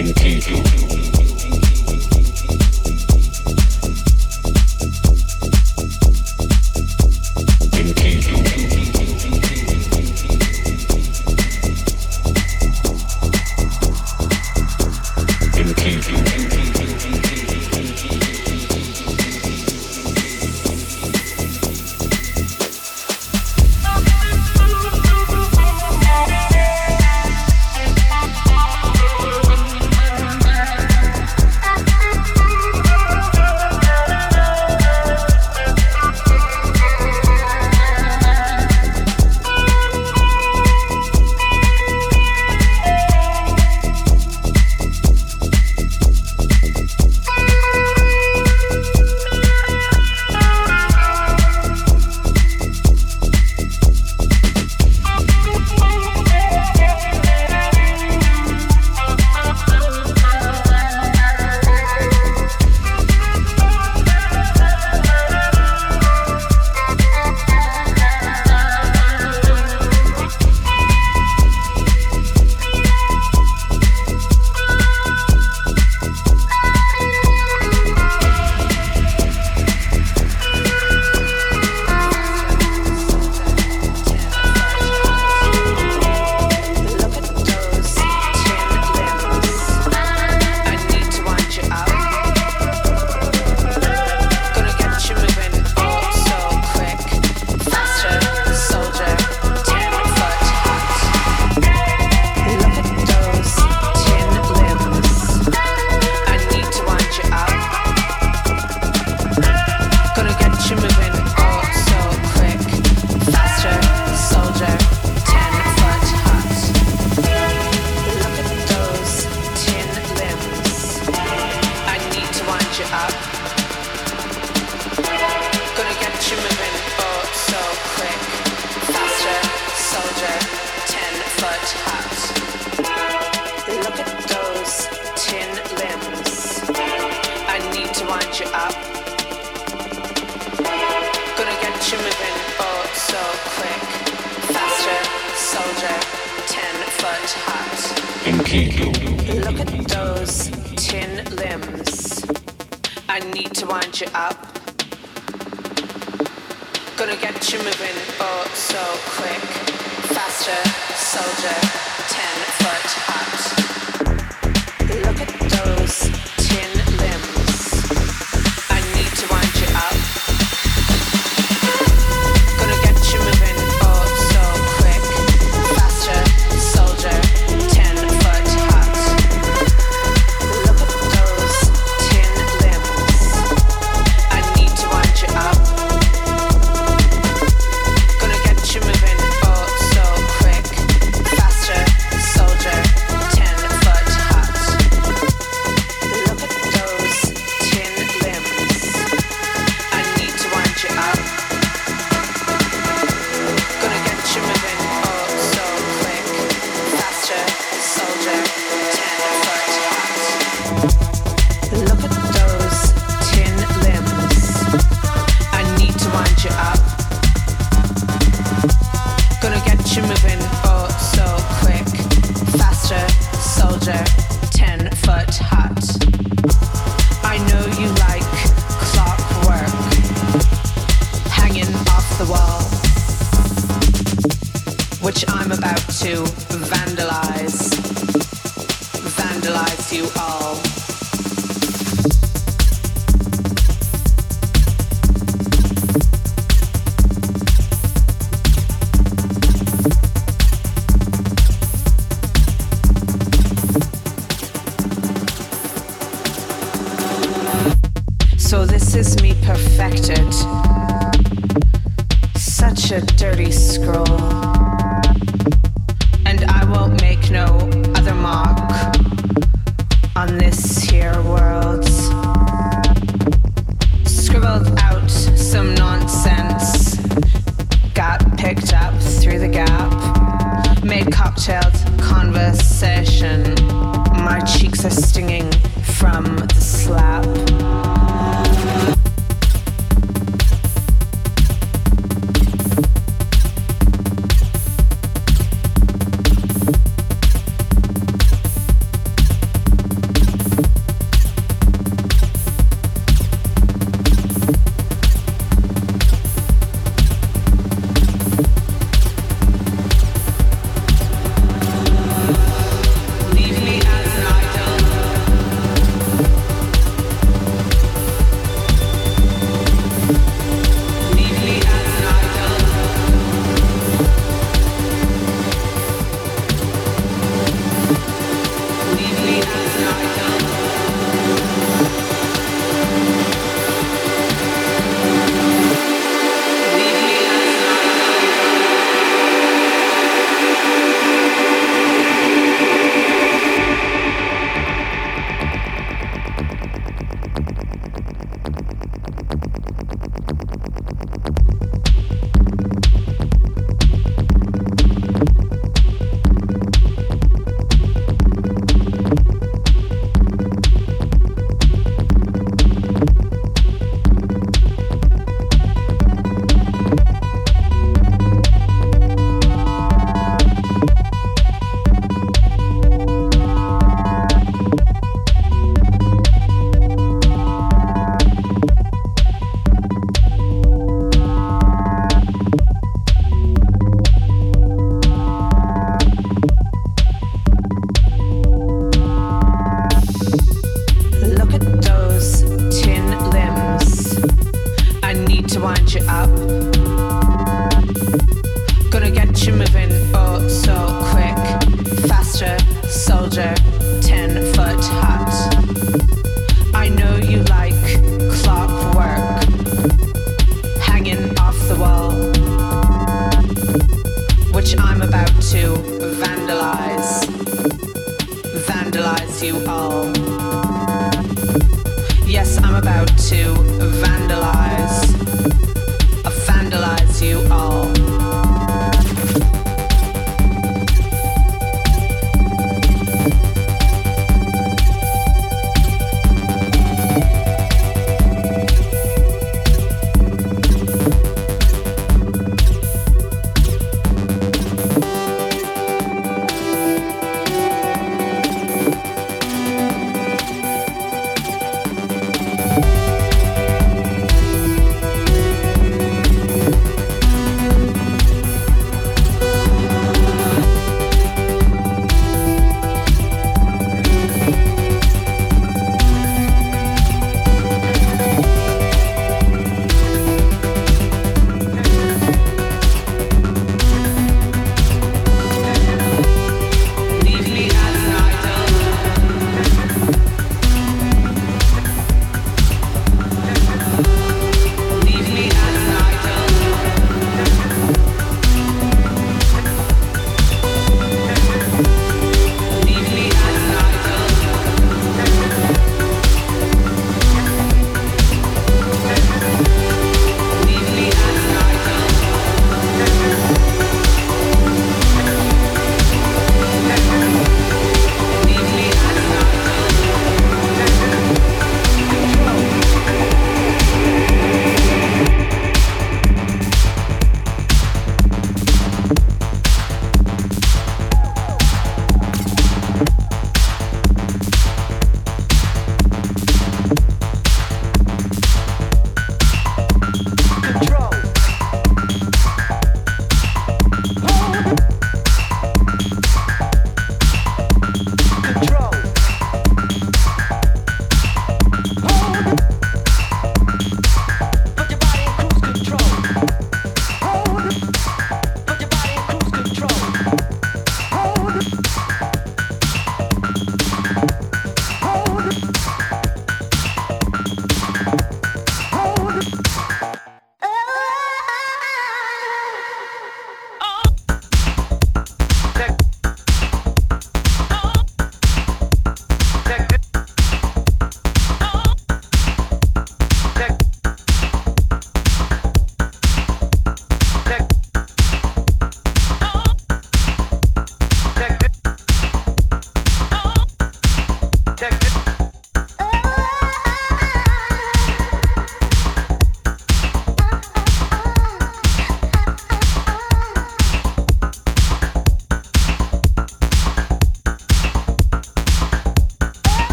Funky Fusion.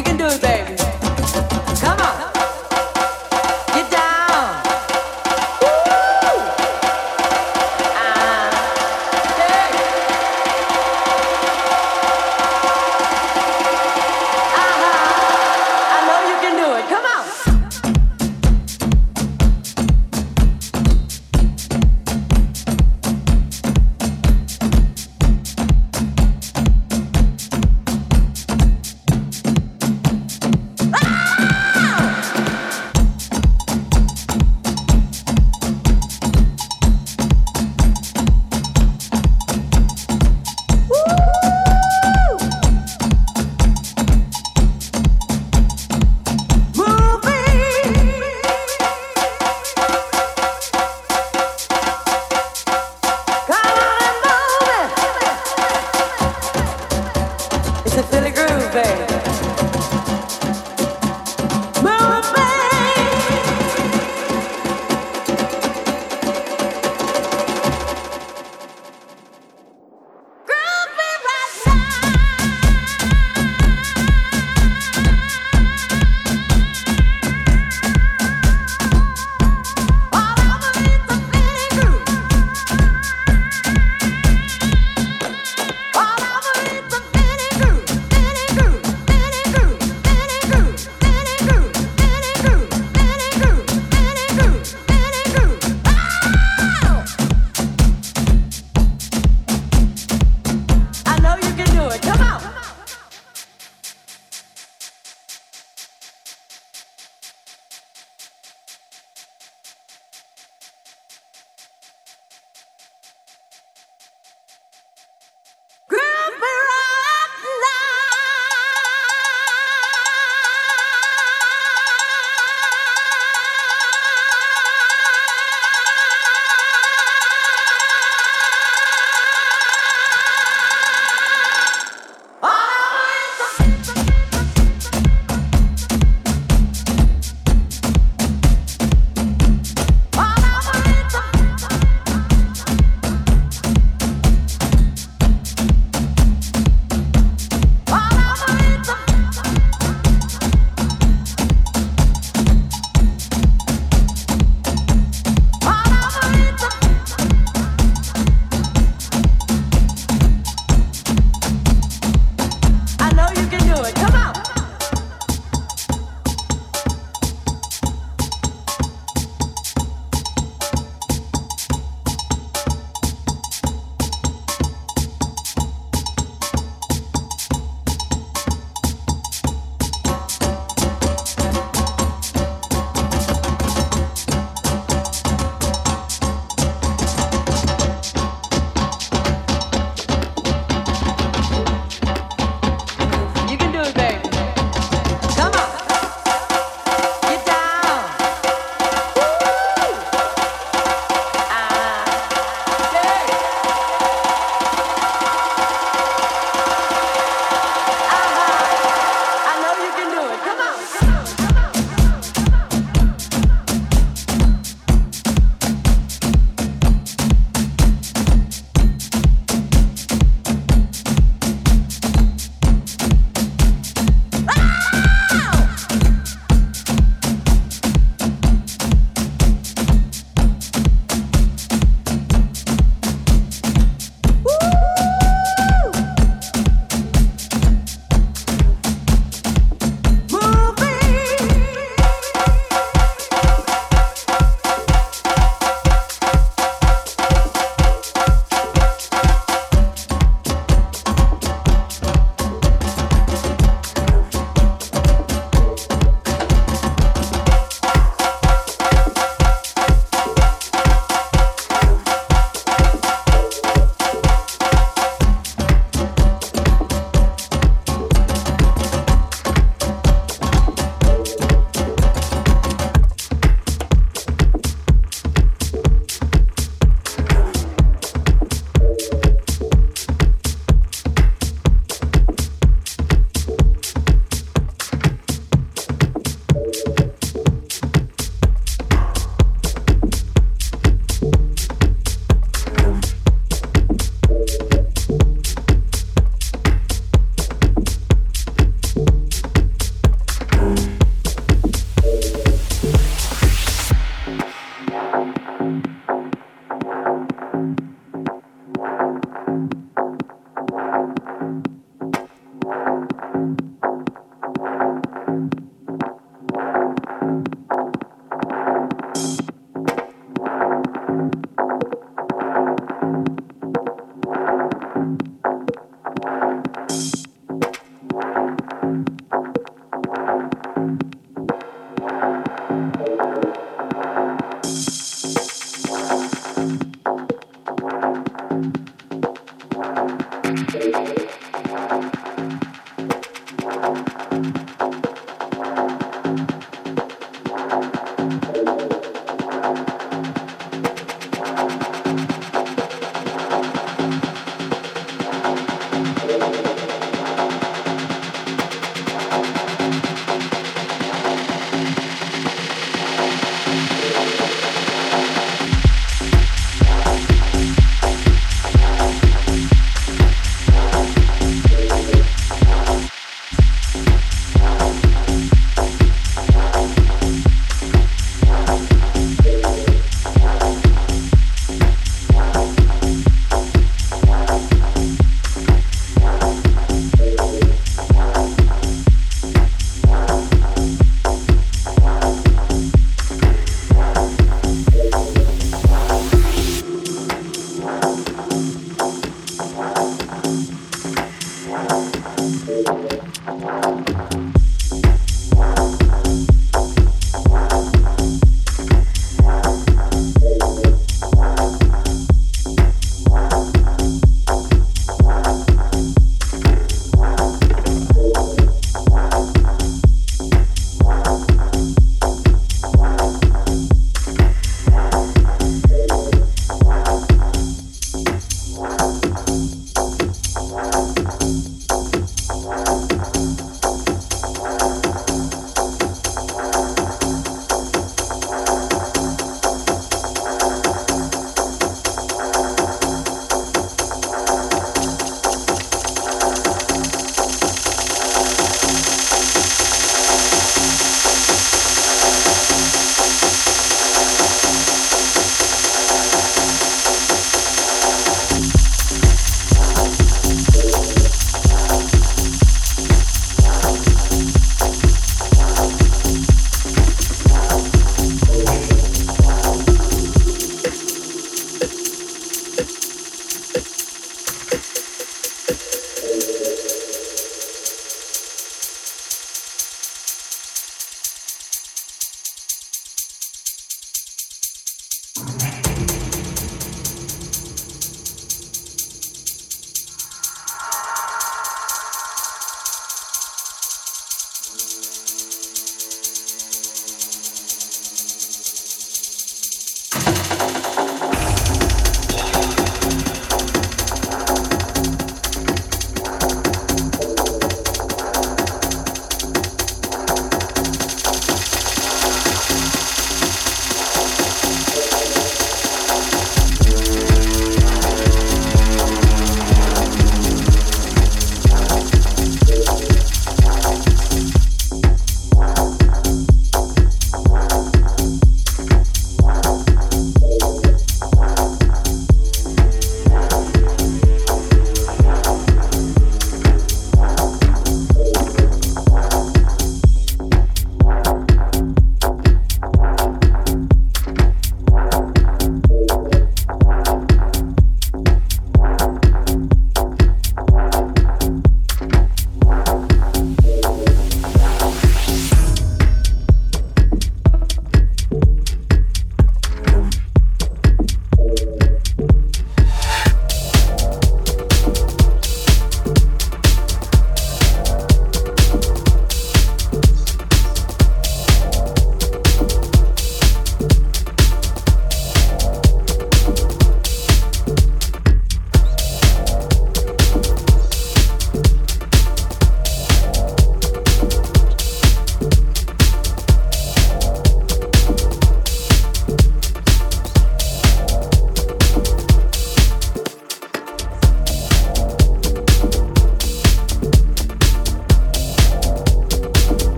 you can do it, baby.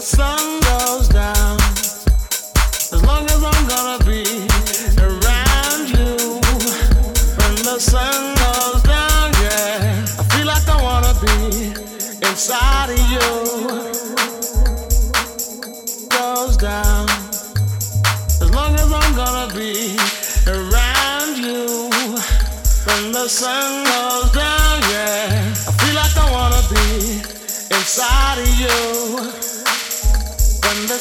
The sun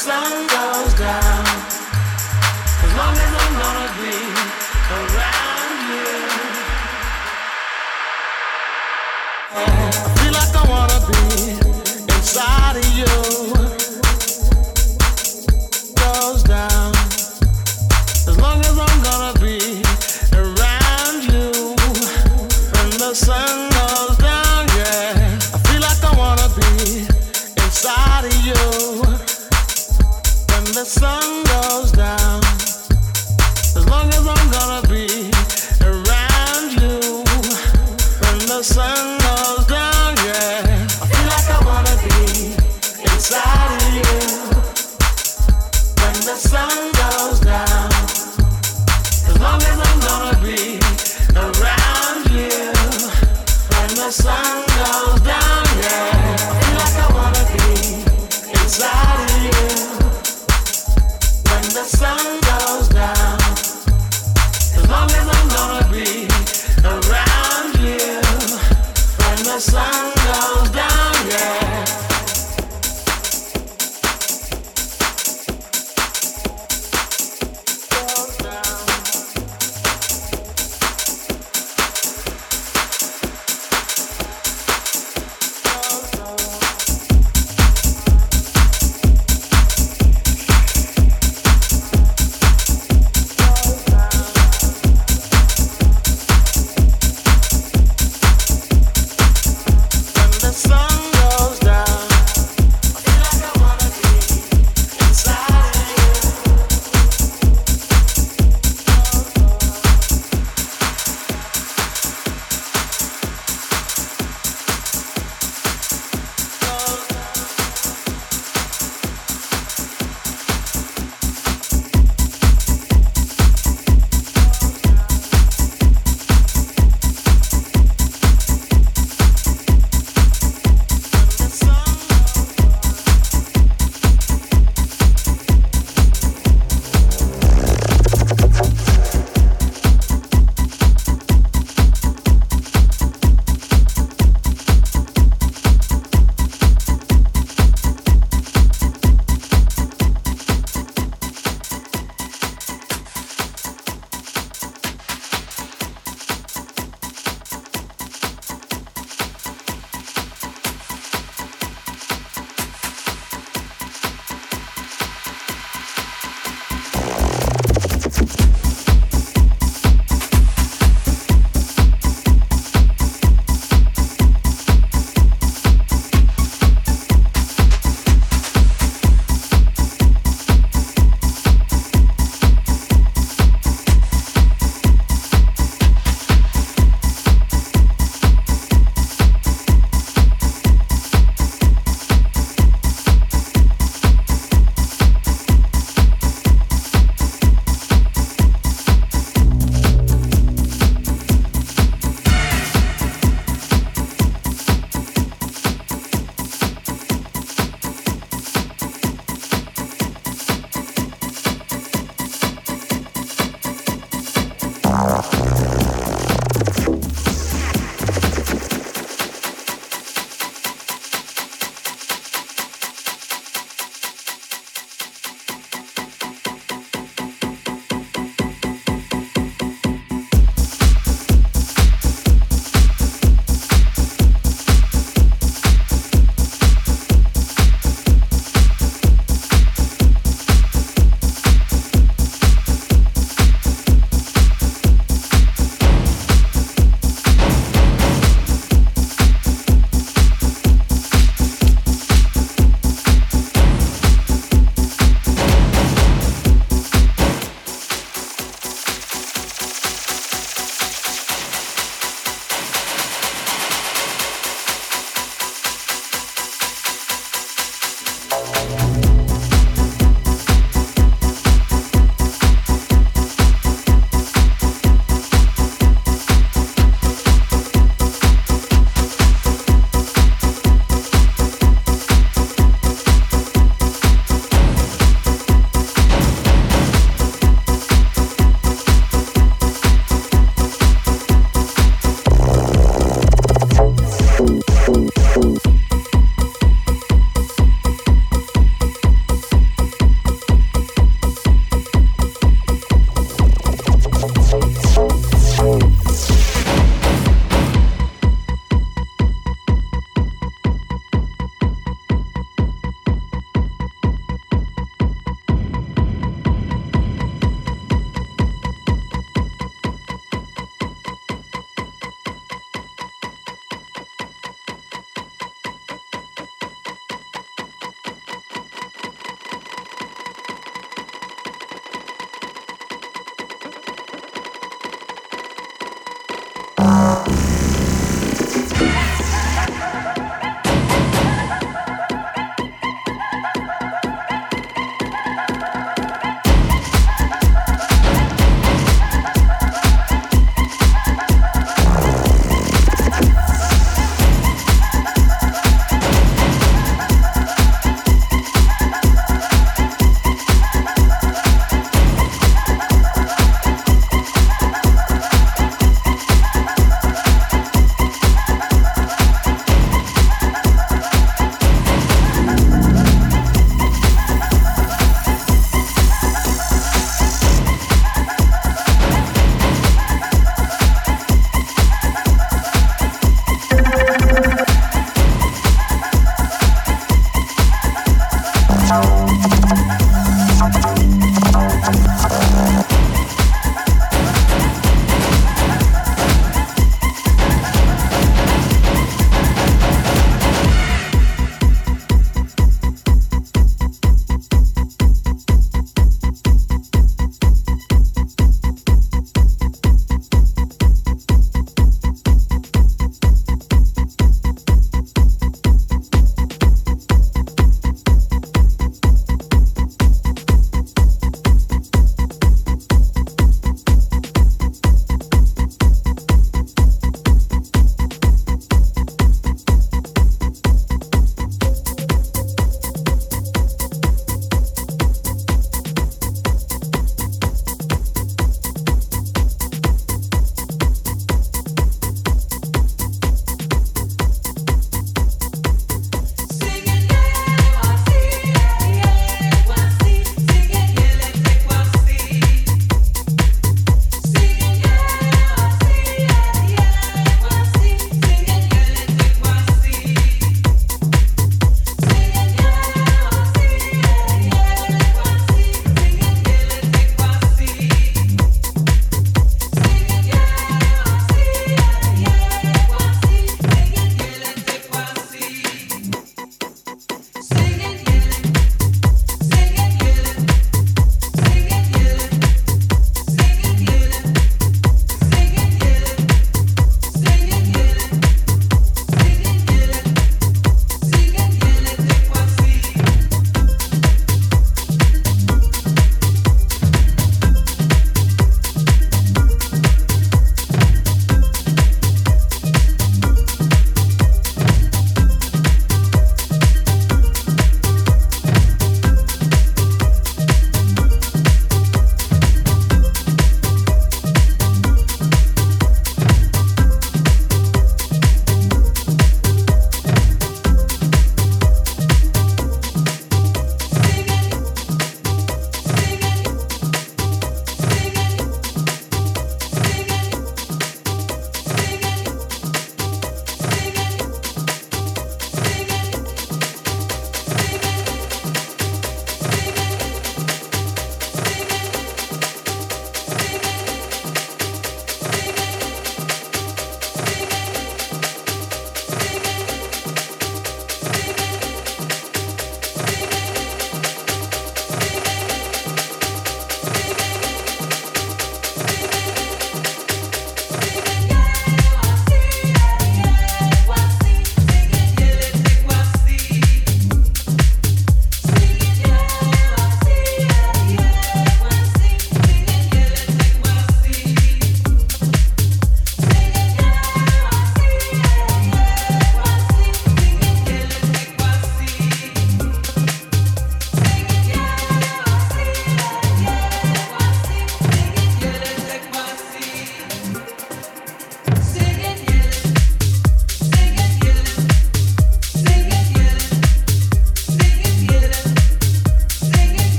Sun goes down. As long as I'm gonna be around you. I feel like I wanna be inside of you.